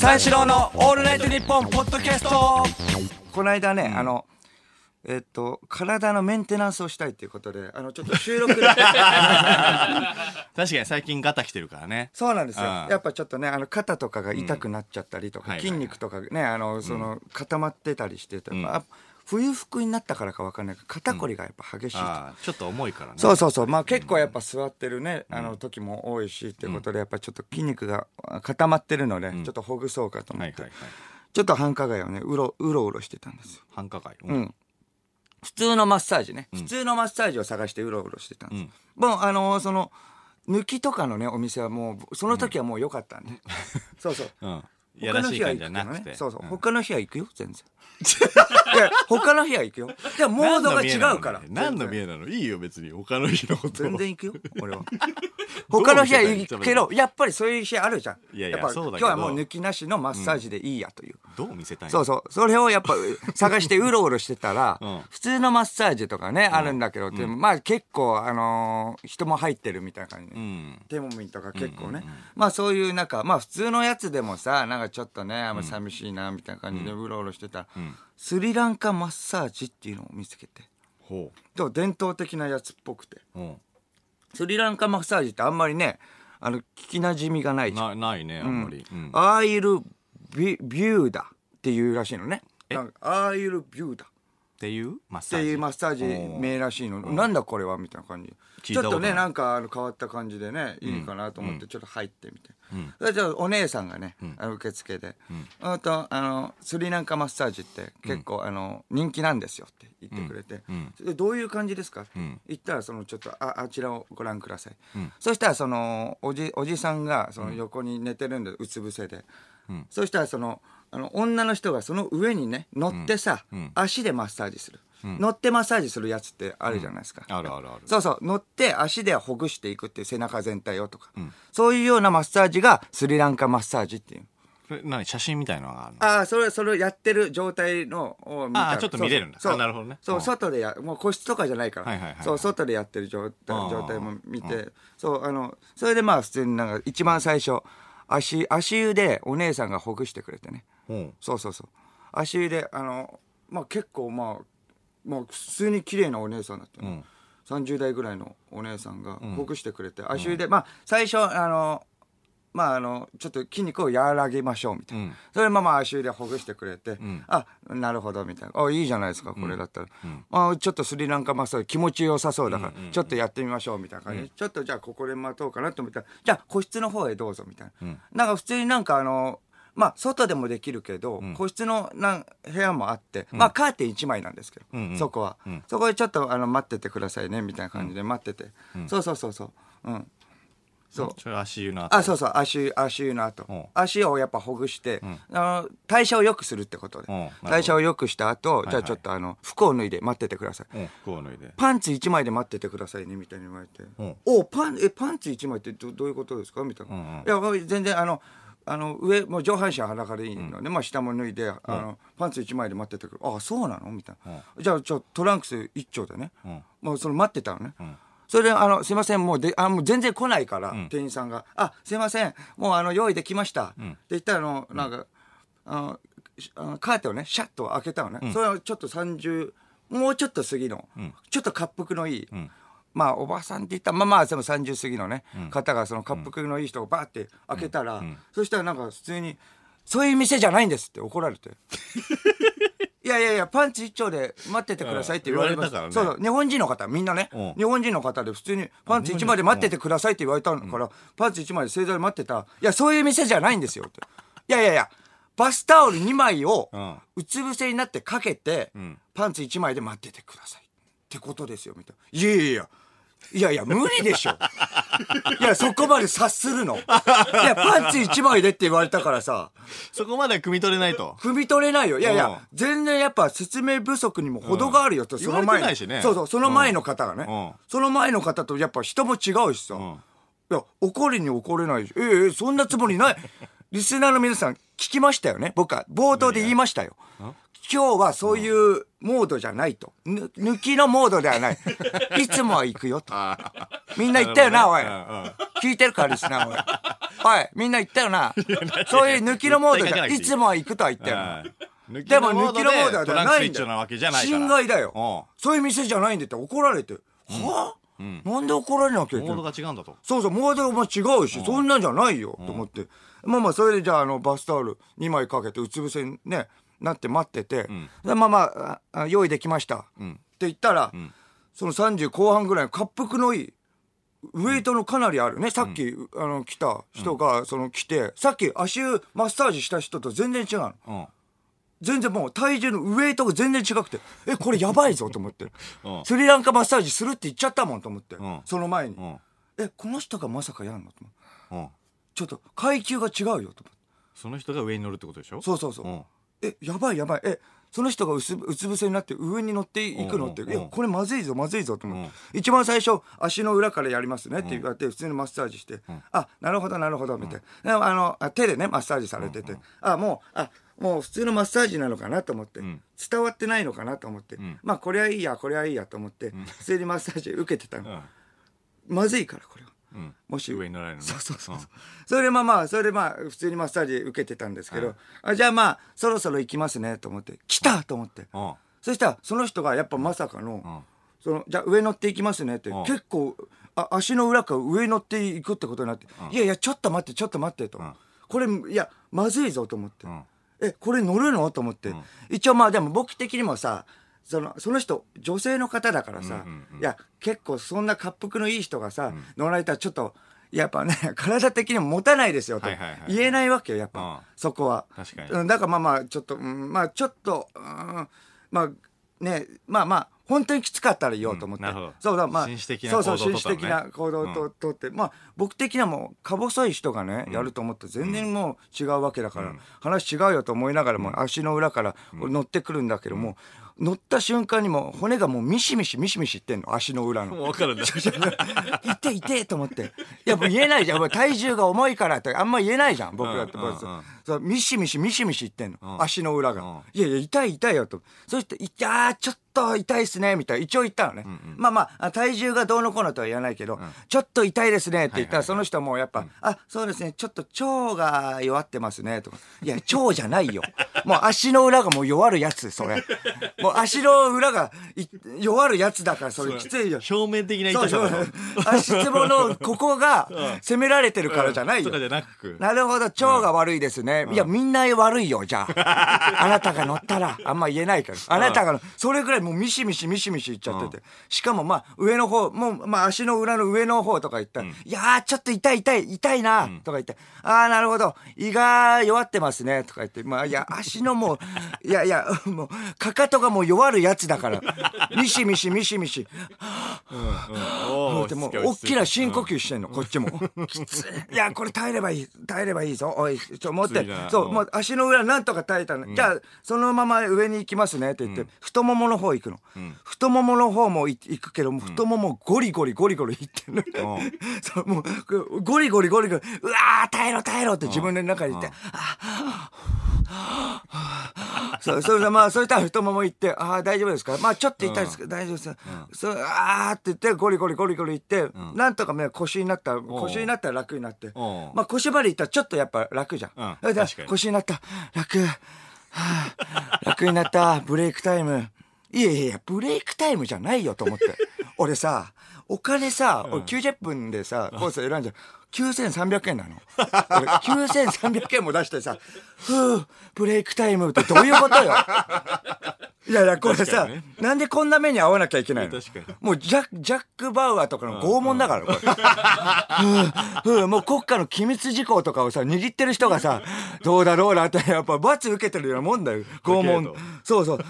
三四郎のオールナイトニッポンポッドキャスト。この間ね、あのえっと体のメンテナンスをしたいっていうことであのちょっと 収録確かに最近ガタ来てるからね。そうなんですよ。うん。やっぱちょっとねあの肩とかが痛くなっちゃったりとか、うん。筋肉とかねあのその固まってたりしてて、あ冬服になったからかわかんないけど肩こりがやっぱ激しいと、あーちょっと重いからね。そうそうそう。まあ結構やっぱ座ってるね、あの時も多いしっていうことでやっぱちょっと筋肉が固まってるので、ちょっとほぐそうかと思って、はいはいはい。ちょっと繁華街をねうろうろうろしてたんですよ。繁華街？ううん。普通のマッサージね、普通のマッサージを探してうろうろしてたんです、うん。もうあのーその抜きとかのねお店はもうその時はもう良かったんで、そうそう。うんいやらしい感じじゃなくて。そうそう、ん。他の日は行くよ全然。いや他の日は行くよ。でもモードが違うから。何の見えなの？いいよ別に他の日のこと。全然行くよ俺は。他の日は行くけどやっぱりそういう日あるじゃん。いやいやっぱ今日はもう抜きなしのマッサージでいいやという、どう見せたいのそうそう。それをやっぱ探してうろうろしてたら、うん。普通のマッサージとかね、あるんだけど、でもまあ結構、あのー人も入ってるみたいな感じ。で、うん。テモミンとか結構ね、まあそういうなんか、まあ普通のやつでもさ、なんかちょっとね、あんま寂しいな、みたいな感じでうろうろしてた。ら、ん。スリランカマッサージっていうのを見つけて、ほでも伝統的なやつっぽくて、スリランカマッサージってあんまりね、あの、聞き馴染みがないじゃん。なないねあんまり。うん。アーイルビビューダっていうらしいのね。アーイルビューダ。っていうマッってサージ？いうマッサージ名らしいの、なんだこれは？みたいな感じ。ちょっとねなんかあの変わった感じでねいいかなと思ってちょっと入ってみて、うん。じゃあお姉さんがね、あの受付で、あとあのスリランカマッサージって結構、あの人気なんですよって言ってくれて、うどういう感じですか？ってん。言ったらそのちょっとああちらをご覧ください、そしたらそのおじおじさんがその横に寝てるんでうつ伏せで、ん。そしたらそのあの女の人がその上にね乗ってさ、ん足でマッサージする、乗ってマッサージするやつってあるじゃないですか、あるあるある。そうそう乗って足でほぐしていくっていう背中全体をとか、そういうようなマッサージがスリランカマッサージっていう。それ何？写真みたいのがあるの？ああそれそれをやってる状態のを見た。あーちょっと見れるんだ。そうなるほどね。そううん。外でやもう個室とかじゃないから、はいはいはいはい。そう外でやってる状態状態も見て、そうあのそれでまあ普通になんか一番最初足足湯でお姉さんがほぐしてくれてねうん。そうそうそう。足湯であのまあ結構まあまあ普通に綺麗なお姉さんだったね、30代ぐらいのお姉さんがほぐしてくれて、足湯でまあ最初あのまああのちょっと筋肉を和らげましょうみたいな、うん。それまあまあ足湯でほぐしてくれて、ん。あなるほどみたいな。あいいじゃないですかこれだったら、まあ、ちょっとスリランカマッサージ気持ちよさそうだから、ちょっとやってみましょうみたいな感じで、ちょっとじゃあここで待とうかなと思ったらじゃあ個室の方へどうぞみたいな、なんか普通になんかあのまあ外でもできるけど、個室のなん部屋もあって、まあカーテン1枚なんですけど、うんうん。そこは、そこでちょっとあの待っててくださいねみたいな感じで待ってて、そうそうそうそう。うん。そう足湯の後。あそうそう。足足湯の後、うん。足をやっぱほぐして、あの代謝を良くするってことで、代謝を良くした後、いじゃあちょっとあの服を脱いで待っててください、うん服を脱いで。パンツ1枚で待っててくださいねみたいに言われて「うん。おパンえパンツ1枚ってどどういうことですか?」みたいな「うんうん。いや全然あのあの上もう上半身は裸でいいので、まあ、下も脱いで、あのパンツ1枚で待っててくるあそうなの？みたいな、じゃあちょトランクス1丁でね、ん。もうその待ってたのね、ん。それであの「すいませんもうであもう全然来ないから、店員さんが「あすいませんもうあの用意できました」って言ったらあのなんか、あのカーテンをねシャッと開けたのね、それをちょっと30もうちょっと過ぎの、ちょっと滑腹のいい、まあおばさんって言ったらまあまあその30過ぎのね、方がその滑腹のいい人をバーって開けたら、そしたらなんか普通に「そういう店じゃないんです」って怒られて。いやいやいやパンツ一丁で待っててくださいって言われました、からね。そうそう。日本人の方みんなね、うん。日本人の方で普通にパンツ一枚で待っててくださいって言われたから、パンツ一枚で正座で待ってた。ら「いやそういう店じゃないんですよ」って「いやいやいやバスタオル2枚をうん。うつ伏せになってかけて、ん。パンツ1枚で待っててくださいってことですよみたいな。いやいやいやいやいや無理でしょ。いやそこまで察するの。いやパンツ1枚でって言われたからさ。そこまでは汲み取れないと。踏み取れないよ。いやいや、うん。全然やっぱ説明不足にも程があるよと、うん。その前言われてないしね。そうそうその前の方がね、うん。その前の方とやっぱ人も違うしさ、ん。いや怒りに怒れないし。ええええそんなつもりない。リスナーの皆さん聞きましたよね。僕は冒頭で言いましたよ今日はそういうモードじゃないと。ぬ抜きのモードではない。いつもは行くよと。みんな言ったよな、おい。聞いてるからリスナー、おい。おい、みんな言ったよな。そういう抜きのモードじゃ、いつもは行くとは言ったよな。でも抜きのモードではないんだよ。侵害だようん。そういう店じゃないんだって怒られて。は？ぁなんで怒られなきゃいけないモードが違うんだと。そうそう、モードも違うし、そんなんじゃないよ、と思って。まあまあ、それでじゃあ、あの、バスタオル2枚かけて、うつ伏せにね、なって待ってて、でまあまあ用意できました。って言ったら、その30後半ぐらいの滑腹のいい、ウエイトのかなりあるね。さっき、あの、来た人が、その、来て、さっき足湯マッサージした人と全然違うの。うん。全然もう体重のウエイトが全然違くて、え、これやばいぞと思って うん。スリランカマッサージするって言っちゃったもんと思ってん。その前にう。ん。え、この人がまさかやんのと思ってうん。ちょっと階級が違うよと思って。その人が上に乗るってことでしょ？そうそうそう。ん。え、やばいやばい。え、その人がうつうつ伏せになって上に乗っていくの？って、いや、うんうんこれまずいぞ、まずいぞと思って。一番最初、足の裏からやりますねって言われて、普通にマッサージして、あ、なるほど、なるほど、みたいな。であのあ、手でね、マッサージされてて、あ、もう、あ、もう普通のマッサージなのかなと思って、ん。伝わってないのかなと思って、まあ、これはいいや、これはいいやと思って、普通にマッサージ受けてたの。うん。まずいから、これは。うん。もし上に乗られるのね。そうそうそうそう。それでまあまあ、それでまあ、普通にマッサージ受けてたんですけど、あじゃあまあ、そろそろ行きますね、と思って、来たと思って。うん。うん。そしたら、その人がやっぱまさかの、んその、じゃあ上乗っていきますねって、ん結構、あ足の裏から上乗っていくってことになって、いやいや、ちょっと待って、ちょっと待ってと。これ、いや、まずいぞと思って。んえ、これ乗るのと思って。一応まあでも僕的にもさ、その、その人、女性の方だからさ、いや、結構そんな滑腹のいい人がさ、乗られたらちょっと、やっぱね、体的にも持たないですよと言えないわけよ、やっぱ、うん。そこは。確かに。うんだからまあまあ、ちょっと、うんまあちょっと、うんまあね、まあまあ、本当にきつかったら言おうと思って。うんなるほど。そうだ、まあ、紳士的なそうそう、行動を紳士取ったのね。的な行動をと取って、まあ、僕的にはもう、か細い人がね、やると思って、全然もう違うわけだから、話違うよと思いながらも、足の裏から乗ってくるんだけども、乗った瞬間にもう骨がもうミシミシミシミシいってんの、足の裏の。もう分かるんだ。痛い痛いと思って。いや、もう言えないじゃん。体重が重いからって、あんま言えないじゃん、僕だって。うんうんうんそうミシミシミシミシいってんの。ん足の裏が。うんいやいや、痛い痛いよと。そして、いやー、ちょっと痛いっすね、みたいな。一応言ったのね。まあまあ、体重がどうのこうのとは言わないけど、ちょっと痛いですねって言ったら、その人もやっぱ、あ、そうですね、ちょっと腸が弱ってますね、とか。いや、腸じゃないよ。もう足の裏がもう弱るやつ、それ。もう足の裏がい弱るやつだから、それきついよ。表面的な痛さ。足つぼのここが責められてるからじゃないよとか。じゃなく。なるほど、腸が悪いですね。いや、みんな悪いよ、じゃあ。あなたが乗ったら、あんま言えないから。あなたが、それぐらいもうミシミシミシミシいっちゃってて。しかもまあ、上の方、もう、まあ足の裏の上の方とか言ったら、いやー、ちょっと痛い痛い、痛いな、とか言って、あー、なるほど、胃が弱ってますね、とか言って、まあ、いや、足のもう、いやいや、もう、かかとがもう弱るやつだから、ミシミシミシミシ。おでもう、大きな深呼吸してんの、こっちも。きつい。いや、これ耐えればいい。耐えればいいぞ。おい、ちょ、思って。そうう、んもう足の裏なんとか耐えたの。じゃあ、そのまま上に行きますねって言って、太ももの方行くの。太ももの方もい行くけど、太ももゴリゴリゴリゴリ行ってるの。そう、もう、ゴリゴリゴリゴリ、うわー、耐えろ耐えろって自分の中に言って、そう、それでまあ、それとは太もも行って、ああ、大丈夫ですか？まあ、ちょっと痛いですけど、大丈夫です。そう、ああって言って、ゴリゴリゴリゴリ行って、なんとかね、腰になった、腰になったら楽になって。まあ、腰まで行ったらちょっとやっぱ楽じゃん。うんそれで確かに腰になった、楽。はあ、楽になった、ブレイクタイム。いやいやいや、ブレイクタイムじゃないよと思って。俺さ、お金さ、俺90分でさ、コース選んじゃう。9300円なの。俺9300円も出してさ、ふぅ、ブレイクタイムってどういうことよ。いやいや、これさ、ねなんでこんな目に遭わなきゃいけないの？確かにもうジャック、ジャック・バウアーとかの拷問だから、これ。ふぅもう国家の機密事項とかをさ、握ってる人がさ、どうだろうなって、やっぱ罰受けてるようなもんだよ。拷問。そうそう。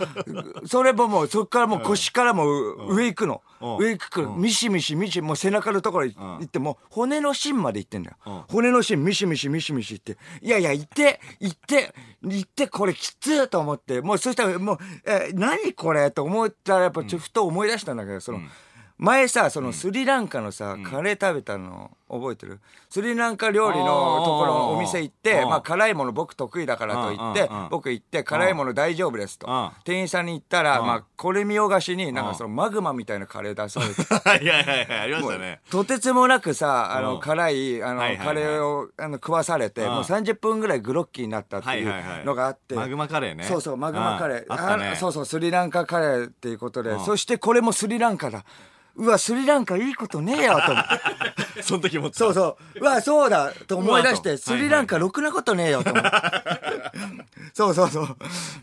それももう、そっからもう腰からもう上行くの。うん上行くから、ミシミシミシ、もう背中のところ行って、もう骨の芯まで行ってんだよ。ん。骨の芯ミシミシミシミシ行って、いやいや、行って、行って、行って、これきつーと思って、もうそしたらもう、えー何これと思ったらやっぱちょっとふと思い出したんだけど、その、前さそのスリランカのさ、カレー食べたの覚えてる？スリランカ料理のところのお店行ってまあ辛いもの僕得意だからと言ってうんうんうん僕行って辛いもの大丈夫ですと。うん。店員さんに言ったらうん。まあこれ見よがしになん。うんかそのマグマみたいなカレー出されて。はいはいはいはいありましたね。とてつもなくさあうん。の辛いあのはいはいはい。カレーをあの食わされてうん。もう30分ぐらいグロッキーになったっていうはいはいはい。のがあって。マグマカレーね。そうそうマグマカレー。うん。あったね。あそうそうスリランカカレーっていうことで。うん。そしてこれもスリランカだうわスリランカいいことねえよと 思ってその時もそうそう。うわそうだと思い出してスリランカろくなことねえよと思ってそうそうそう。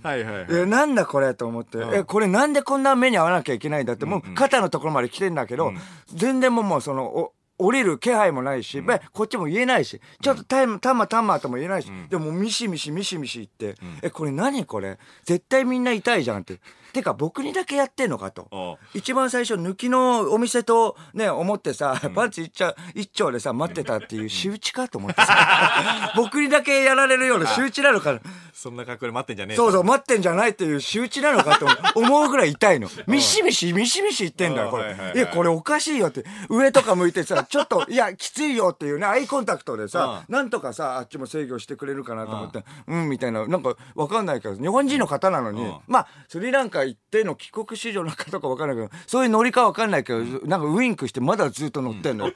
はいはいはい。えなんだこれと思って、ん。えこれなんでこんな目に合わなきゃいけないんだって、もう肩のところまで来てんだけど、全然もうもうそのお降りる気配もないし、べこっちも言えないしちょっとタイムタマタマとも言えないし、でもミシミシミシミシ言って、えこれ何これ？絶対みんな痛いじゃんっててか僕にだけやってんのかと。一番最初抜きのお店とね思ってさ、パンツ一丁一丁でさ待ってたっていう仕打ちかと思ってさ。僕にだけやられるような仕打ちなのかな。そんな格好で待ってんじゃねえそうそう、待ってんじゃないっていう仕打ちなのかと思う。ぐらい痛いの。ミシミシ、ミシミシ言ってんだよ、これ。はいはいは。い。いや、これおかしいよって。上とか向いてさ、ちょっと、いや、きついよっていうね、アイコンタクトでさ、なんとかさ、あっちも制御してくれるかなと思って、うん、みたいな、なんかわかんないけど、日本人の方なのに。うん、まあ、スリランカ行っての帰国子女の方かわかんないけど、そういうノリかわかんないけど、なんかウインクしてまだずっと乗ってんの。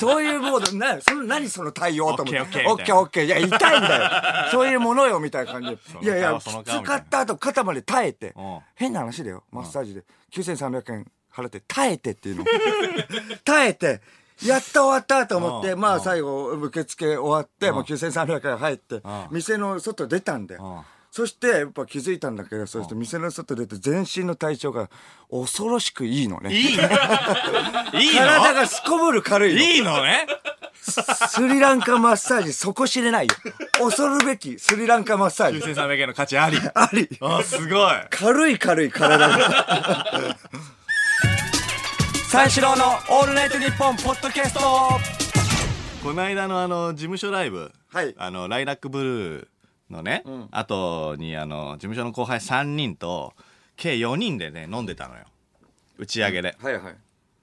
そういうモード、な、その何その対応と思って。オッケーオッケー。いや、痛いんだよ。そういうものよ、みたいな感じ。いやいや、きつかった後、肩まで耐えて。変な話だよ。マッサージで。9300円払って、耐えてっていうの。耐えて、やっと終わったと思って、まあ最後、受付終わって、もう9300円入って、店の外出たんだよ。そして、やっぱ気づいたんだけど、そして店の外出て全身の体調が恐ろしくいいのね。いいの？いいの？体がすこぶる軽いの。いいのね？スリランカマッサージ、底知れないよ。恐るべきスリランカマッサージ。9300円の価値ありあり。あすごい軽い軽い体が。三四郎のオールナイトニッポンポッドキャストこの間のあの事務所ライブ、はいあのライラックブルーのね、後にあの事務所の後輩3人と計4人でね飲んでたのよ。打ち上げで、はいはい。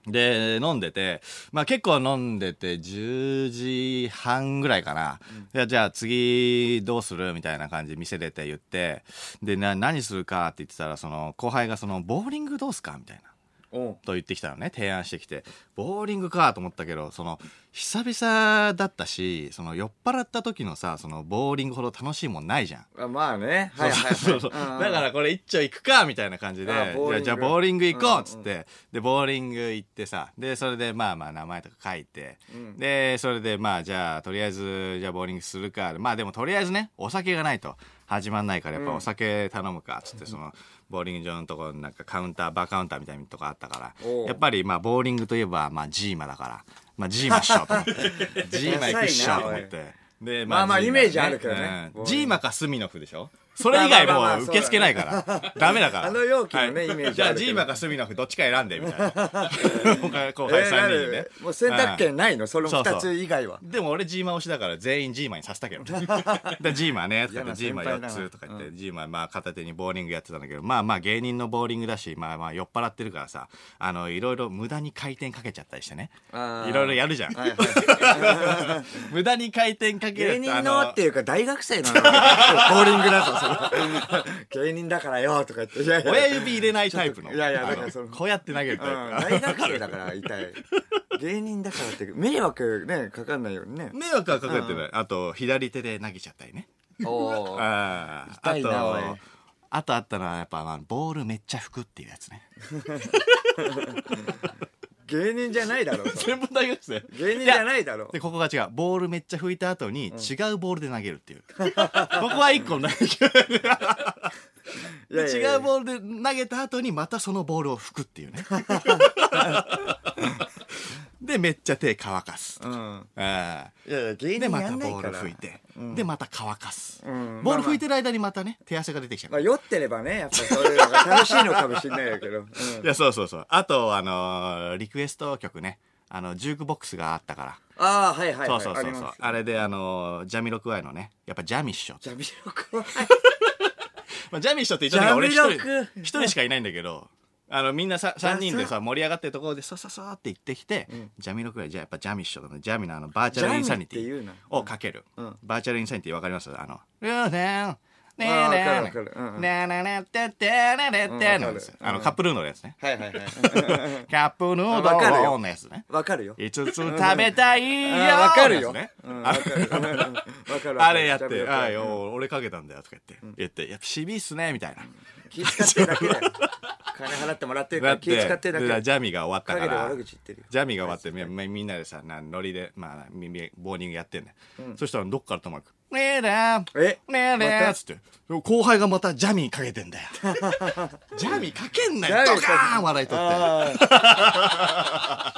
で飲んでて、まあ、結構飲んでて10時半ぐらいかな、いやじゃあ次どうする？みたいな感じで店出て言って。でな何するかって言ってたらその後輩がそのボーリングどうすか？みたいなと言ってきたのね。提案してきて。ボーリングかと思ったけどその久々だったしその酔っ払った時のさそのボーリングほど楽しいもんないじゃん。あまあね。はいはいはい。そうそううんだからこれ一丁行くかみたいな感じでじゃあボーリング行こうっつっうんて、でボーリング行ってさでそれでまあまあ名前とか書いて、ん。でそれでまあじゃあとりあえずじゃあボーリングするか。まあでもとりあえずねお酒がないと。始まんないからやっぱお酒頼むかっつってそのボーリング場のところになんかカウンターバーカウンターみたいなとこあったからやっぱりまあボーリングといえばまあジーマだからまあジーマっしょと思って。ジーマ行くっしょと思って。でまあまあジーイメージあるけどね。うん。ジーマかスミノフでしょ？それ以外まあまあまあもう受け付けないから。ダメだから。あの容器のねはいイメージじゃあ、あるけどジーマかスミノフどっちか選んで、みたいな。後輩後輩3えーな人にねる。もう選択権ないの？そのそうそう二つ以外は。でも俺ジーマ推しだから全員ジーマにさせたけどね。でジーマね、とか言って、ジーマ4先輩だなつとか言って、ジーマまあ片手にボーリングやってたんだけど、まあまあ芸人のボーリングだし、まあまあ酔っ払ってるからさ、あの、いろいろ無駄に回転かけちゃったりしてね。いろいろやるじゃん。無駄に回転かける芸と人のっていうか大学生なの？ボーリングだとその 芸人だからよとか言っていやいや親指入れないタイプの。いやいやだからそのこうやって投げるタイプ。うん大学生だから痛い芸人だからって迷惑ねかかんないようにね迷惑はかかってない。あと、左手で投げちゃったりね。おーああ。痛いなおいあと、あったのは、やっぱ、まあ、ボールめっちゃ吹くっていうやつね。芸人じゃないだろそれ全部大学生。芸人じゃないだろで、ここが違う。ボールめっちゃ吹いた後に、違うボールで投げるっていう。ここは一個投げる。いやいやいや違うボールで投げた後に、またそのボールを吹くっていうね。で、めっちゃ手乾かす。うんああ。いやいや芸で、人またボールやんないから吹いて。で、また乾かす。んボール吹いてる間にまたね、手汗が出てきちゃうまあ酔ってればねやっぱそういうのが楽しいのかもしれないけどうんいや、そうそうそう。あと、あのーリクエスト曲ね。あの、ジュークボックスがあったから。ああはいはいそうはいそうそうそうあります。あれで、あのージャミロクワイのね、やっぱジャミッショ。ジャミロクワイ まあ、ジャミッショって言った時は俺一ジャミロク人、一人しかいないんだけど、あのみんなさ3人でさ盛り上がってるところでさささって行ってきて、ジャミのくらいじゃあやっぱジャミッシュとかジャミのあのバーチャルインサニティジャミって言うな。をかける、うん。バーチャルインサニティわかります？あの「ルーデンねあーねわかるわかるうんうんねねねてってねねってのですようんあのカップルーノのやつねはいはいはいカップヌーわかるよドルのやつねわかるよ5つ食べたいよあわかるよのやつねうんわかるわかるわかるあれやって「ジャミのああよ俺かけたんだよ」とか言って言って「やっぱしびっすね」みたいな気使ってるだけだよ。金払ってもらってるから気使ってるだけ。ジャミが終わったから悪口言ってるよ。ジャミが終わってみみみんなでさなノリでまあボーニングやってんね、そしたらどっからともかく「ねえだえ？ねえだ」つって。後輩がまたジャミかけてんだよ。ジャミかけんなよ。ドカーン笑いとって。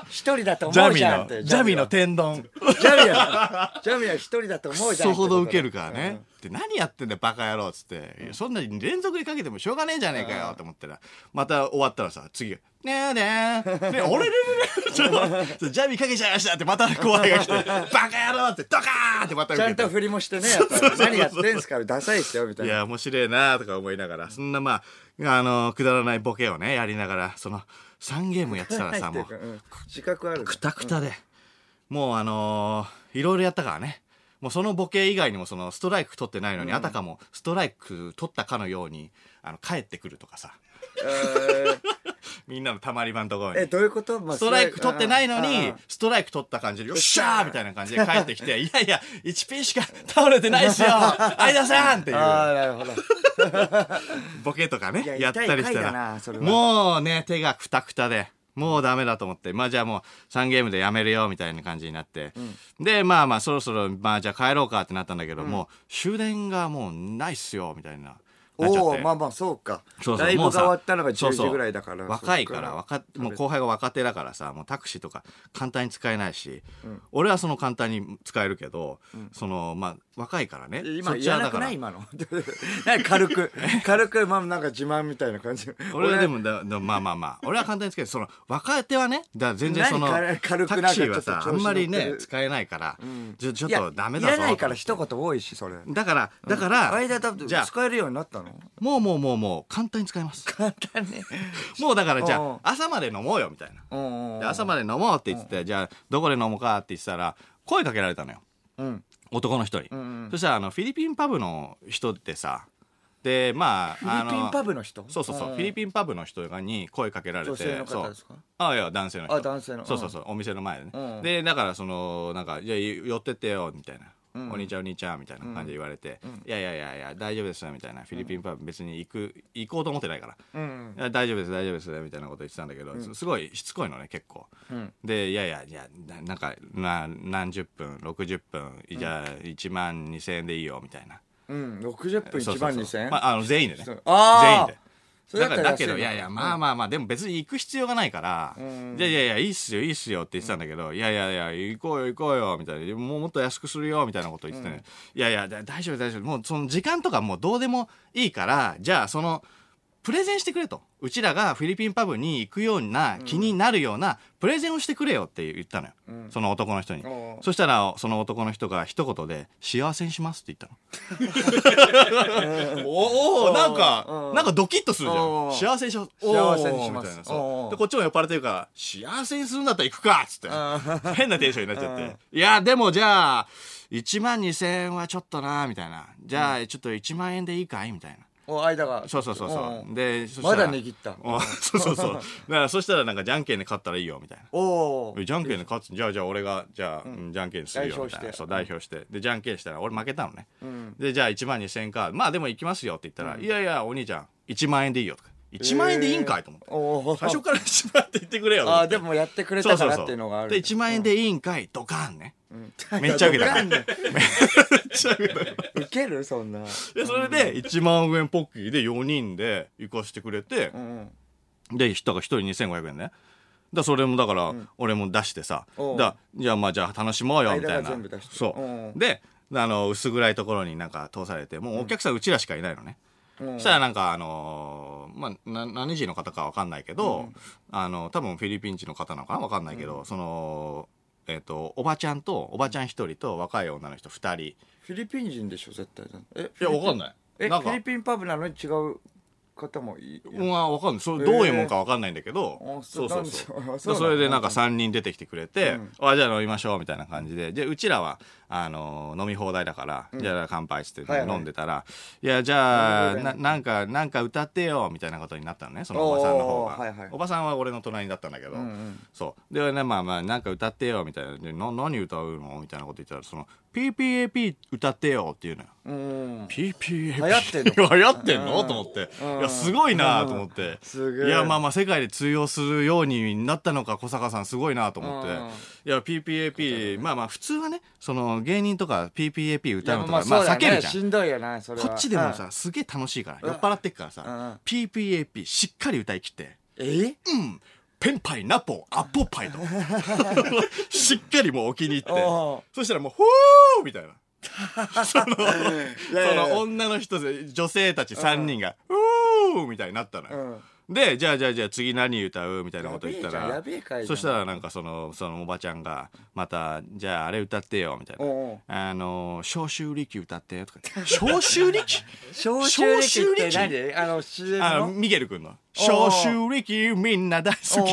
一人だと思うじゃんジャミのは。天丼。ジャミは一人だと思うじゃんそほどウケるからね、で何やってんだよバカ野郎っつって、そんなに連続でかけてもしょうがねえじゃねえかよと思ったらまた終わったらさ次。が「ねえねえ。ねえ俺ねねちょっとジャミかけちゃいました」ってまた後輩が来て「バカ野郎!」ってドカーンってまたちゃんと振りもしてねやっぱり。何やってんすかダサいっすよみたいな。いや面白いなとか思いながら。そんなまああのくだらないボケをねやりながらその3ゲームやってたらさもう。うん自覚あるくたくたで、もうあのーいろいろやったからねもうそのボケ以外にもそのストライク取ってないのに、あたかもストライク取ったかのようにあの帰ってくるとかさ。えー。みんなのたまり場のところに。えどういうこと？まあストライク取ってないのにストライク取った感じでよっしゃーみたいな感じで帰ってきて いやいや1ピンしか倒れてないっすよ。相田さんっていう。あーなるほど。ボケとかねいややったりしたら。もうね手がくたくたでもうダメだと思って。まあじゃあもう3ゲームでやめるよみたいな感じになって、でまあまあそろそろまあじゃあ帰ろうかってなったんだけど、もう終電がもうないっすよみたいな。おおまあまあそうか。そうそうライブが終わったのが10そうそう。時ぐらいだから若いからもう後輩が若手だからさもうタクシーとか簡単に使えないし、俺はその簡単に使えるけど、そのまあ若いからね。今言わなくない？今の。なんか軽く軽くまあなんか自慢みたいな感じ。俺はでもだだまあまあまあ。俺は簡単に使える。その若手はねだ全然その何軽くタクシーはさあんまりね使えないから、ちょちょっとダメだぞ。いらないから一言多いしそれ。だからだから、間だってじゃあ使えるようになったの？もうもうもうもう簡単に使えます。簡単ね もうだからじゃうん。あ朝まで飲もうよみたいな。うんで朝まで飲もうって言っててじゃあどこで飲もうかって言ってたら声かけられたのよ。うん男の人。に、んうん。そしたらあのフィリピンパブの人ってさでまあフィリピンパブの人？そうそうそう、ん。フィリピンパブの人がに声かけられて女性の方ですか？そう。あいや男性の人。あ男性の。そうそうそう、お店の前でね、うん。でだからそのなんか「じゃあ寄ってってよ」みたいな、んお兄ちゃんお兄ちゃん」みたいな感じで言われて「いやいやいやいや大丈夫です」みたいなフィリピンパブ別に行く行こうと思ってないから。大丈夫です大丈夫ですみたいなこと言ってたんだけど、すすごいしつこいのね結構、ん。でいやいやいやななんかな何十分60分じゃあ1万2000円でいいよみたいな、うん60分1万2000円？まあ、あの全員でね。全員でそれだからだけど安いやいやまあまあまあでも別に行く必要がないから、ん。いやいやいやいいっすよいいっすよって言ってたんだけど、いやいやいや行こうよ行こうよみたいなもうもっと安くするよみたいなこと言ってて、ね。いやいやだ大丈夫大丈夫。もうその時間とかもうどうでもいいからじゃあそのプレゼンしてくれと。うちらがフィリピンパブに行くような気になるようなプレゼンをしてくれよって言ったのよ、その男の人に。そしたらその男の人が一言で「幸せにします」って言ったの。おおなんかう。んなんかドキッとするじゃん。幸せにします幸せにしますみたいなでこっちも酔っ払ってるから幸せにするんだったら行くかっつって。あ変なテンションになっちゃっうん。ていやでもじゃあ1万2000円はちょっとなみたいな。じゃあちょっと1万円でいいかいみたいな。お間が。そうそうそうそんうでそしたまらだ握った。お そうそうそう。だからそしたらなんかじゃんけんで勝ったらいいよみたいな。おじゃんけんで勝つじゃあじゃあ俺がじゃあ、うん。じゃんけんするよみたい代表して。なそう代表して。でじゃんけんしたら俺負けたのね、ん。でじゃあ1万2000円か。まあでも行きますよって言ったら、いやいやお兄ちゃん1万円でいいよとか。1万円でいいんかいと思って、おお最初から1万円って言ってくれよあでもやってくれたからっていうのがある。で1万円でいいんかいドカーンね、うん。めっちゃ受けた。めっちゃ受けた。ウケる？そんな。でそれで1万円ポッキーで4人で行かしてくれてう、んで人が1人2500円ね。だそれもだから俺も出してさ、おう。だじゃあまあじゃあ楽しもうよみた間いな。そう。うん。であの薄暗いところになんか通されてもうお客さんうちらしかいないのね、うん。そしたらなんかあのーまあな何人の方かわかんないけど、あの多分フィリピン人の方なのかな？わかんないけど、そのえっ、とおばちゃんとおばちゃん一人と若い女の人二人。いフィリピン人でしょ絶対。えやわかんない。えなんか。フィリピンパブなのに違う方もいいまあわかんない。それどういうもんかわかんないんだけど、あそそううそうそう。なんですよあそう。なのそれでなんか 3人出てきてくれて、あじゃあ飲みましょうみたいな感じで。でうちらはあの飲み放題だから、じゃあ乾杯っつって飲んでたら、いやじゃあななんかなんか歌ってよみたいなことになったのねそのおばさんの方が、おばさんは俺の隣だったんだけど、そう。でねまあまあなんか歌ってよみたいな。何歌うの？みたいなこと言ったらその PPAP 歌ってよっていうのよ。うん PPAP 流行ってんの？流行ってんの？と思って。うん。いやすごいなと思って。いやまあまあ世界で通用するようになったのか小坂さんすごいなと思って。うん。いや PPAP まあまあ普通はねその芸人とか PPAP 歌うのとかまあ避けるじゃん。ねしんどいよなそれは。こっちでもさすげえ楽しいから酔っ払ってっからさん PPAP しっかり歌い切って。え？うん。ペンパイナポアッポパイと。しっかりもうお気に入って。そしたらもう「ほー!」みたいな。そのその女の人で女性たち3人が「うー!」みたいになったのよ、うんでじゃあじゃあじゃあ次何歌う？みたいなこと言ったらそしたらなんかそのそのおばちゃんがまた「じゃああれ歌ってよ」みたいな。おうおう「あの消臭力歌って」とか。言って「消臭力? 」消臭力って何？あの CM あの？のミゲル君の「消臭力みんな大好き」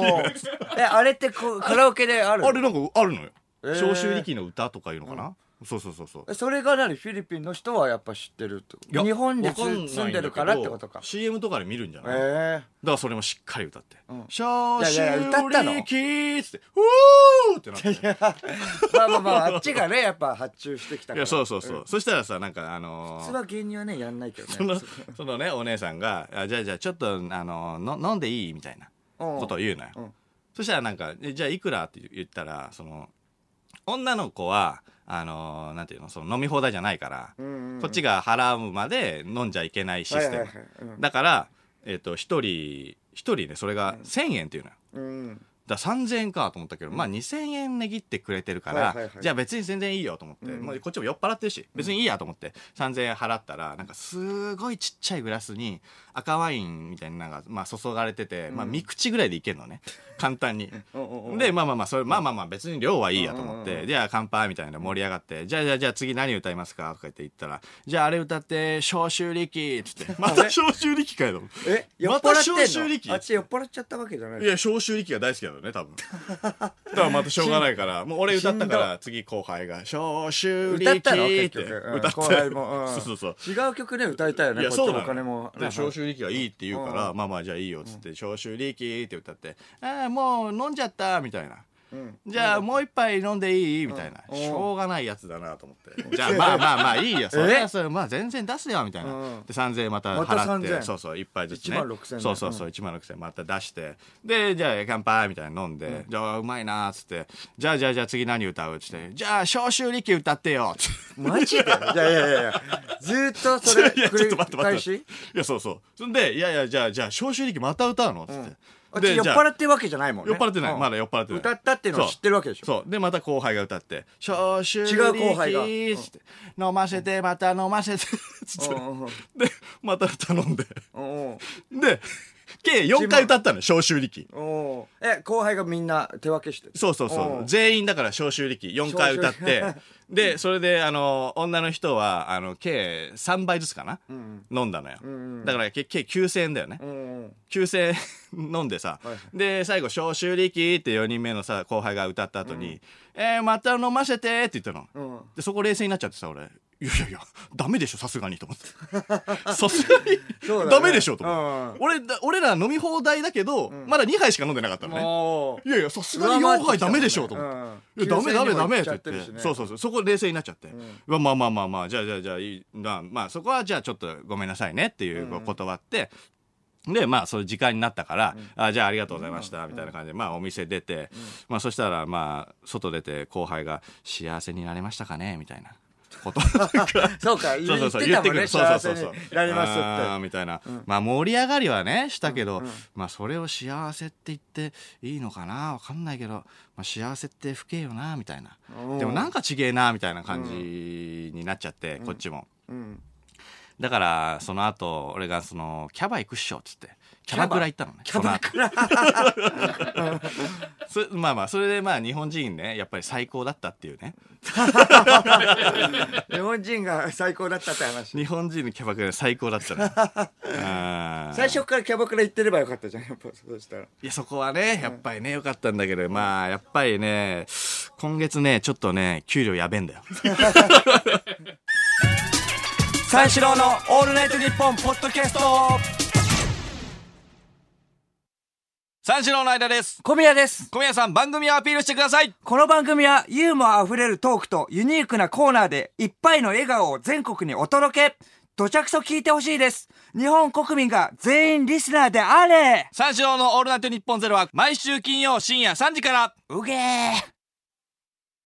えあれってこうカラオケである？あれなんかあるのよ。えー。消臭力の歌とかいうのかな？そうそうそうそう。えそれが何？フィリピンの人はやっぱ知ってるっていや日本でわかんないんだけど住んでるからってことか。CM とかで見るんじゃない、だえからそれもしっかり歌って。うん「消臭いやいや歌ったの力」っつって「うー!」ってなって。え まあまあまああっちがねやっぱ発注してきたから。いやそうそうそう、ん。そしたらさなんかあのー普通は芸人はねやんないけどね。そのそのねお姉さんが「あじゃあじゃあちょっとあのの飲んでいい?」みたいなことを言うのよ、うん。そしたらなんかえ「じゃあいくら?」って言ったらその女の子はあのなんていうのその飲み放題じゃないから、うんうんうん。こっちが払うまで飲んじゃいけないシステム、はいはいはいうん。だからえっ、と一人一人ねそれが1000円っていうのよ。うんだから3000円かと思ったけど、まあ2000円値切ってくれてるから、じゃあ別に全然いいよと思って、うん。もうこっちも酔っ払ってるし別にいいやと思って。3000円払ったらなんかすごいちっちゃいグラスに赤ワインみたいなのが、まあ、注がれてて、まあ3口ぐらいでいけるのね。簡単に。でまあまあまあそれまあまあまあ別に量はいいやと思って、じゃあ乾杯みたいな盛り上がってじゃあじゃあじゃあ次何歌いますかとか言って言ったらじゃああれ歌って消臭力っつって。また消臭力かよえ？また消臭力？あっち酔っ払っちゃったわけじゃない。いや、消臭力が大好きだよね、多分。だからまたしょうがないから、もう俺歌ったから、次後輩が、消臭力歌ったの？って結局。うん。歌って。後輩も、うん。そうそうそう。違う曲ね歌いたいよねいや、こっちもそうなのお金も。で、消臭力がいいって言うから、まあまあ、じゃあいいよ、つって、消臭力って歌って、ああ、もう飲んじゃった、みたいな。うん。じゃあもう一杯飲んでいい？みたいな、うん。しょうがないやつだなと思って。じゃあまあまあまあ いいよ。それはそれまあ全然出すよみたいな、うん。で3000円また払って。3000そうそう一杯ずつね。1万6000円。そうそうそう1万6000円また出して。でじゃあ乾杯みたいなの飲んで、じゃあうまいなっつって。じゃあじゃあじゃあ次何歌うっつって。じゃあ消臭力歌ってよ。っつってマジで？いやいやいやずーっとそれ いやちょっと待って待って。いやそうそう。そんでいやいやじゃあじゃあ消臭力また歌うの？っつって、あっち酔っ払ってるわけじゃないもんね。酔っ払ってない、うん。まだ酔っ払ってない。歌ったっていうのは知ってるわけでしょ。そう。でまた後輩が歌って「消臭違う後輩が力」つって「飲ませてまた飲ませて」つって。うんうんうん。でまた頼んで。うんうん。で計4回歌ったのよ消臭力。おー。え後輩がみんな手分けしてそうそうそう。うん全員だから消臭力4回歌って。でそれであの女の人はあの計3倍ずつかな、ん飲んだのよ、んうん。だから計計9000円だよね、うんうん。9000円飲んでさ、はいで最後「消臭力」って4人目のさ後輩が歌った後に「えー、また飲ませて」って言ったの、うん。でそこ冷静になっちゃってさ俺「いやいやいやダメでしょさすがに」と思って。さすがに、そうだね。ダメでしょと思って、うん。俺だ俺ら飲み放題だけど、まだ2杯しか飲んでなかったのね。いやいやさすがに4杯ダメでしょと思って。いやダメダメダメって言って。てそうそうそう。そこ冷静になっちゃって、うわまあまあまあまあじゃあじゃあじゃあいい。なまあそこはじゃあちょっとごめんなさいねっていう断って、でまあそういう時間になったから、あじゃあありがとうございました、みたいな感じでまあお店出て、まあそしたらまあ外出て後輩が「幸せになれましたかね?」みたいなこと そうか言ってたも幸せになりますって。みたいな、まあ盛り上がりはねしたけど、まあそれを幸せって言っていいのかな？わかんないけど、まあ、幸せって不敬よなみたいな、うんでもなんかちげえなみたいな感じになっちゃって、こっちも。うん。だからその後俺がそのキャバ行くっしょっつってキャバクラ行ったのね。キャバクラ。まあまあ、それでまあ日本人ね、やっぱり最高だったっていうね。日本人が最高だったって話。日本人のキャバクラ最高だったね。あー最初からキャバクラ行ってればよかったじゃん、やっぱそうしたら。いや、そこはね、やっぱりね、良かったんだけど、まあ、やっぱりね、今月ね、ちょっとね、給料やべえんだよ。三四郎のオールナイトニッポンポッドキャスト三四郎の間です。小宮です。小宮さん、番組をアピールしてください。この番組はユーモア溢れるトークとユニークなコーナーでいっぱいの笑顔を全国にお届け。どちゃくそ聞いてほしいです。日本国民が全員リスナーであれ三四郎のオールナイトニッポンゼロは、毎週金曜深夜3時から、うげー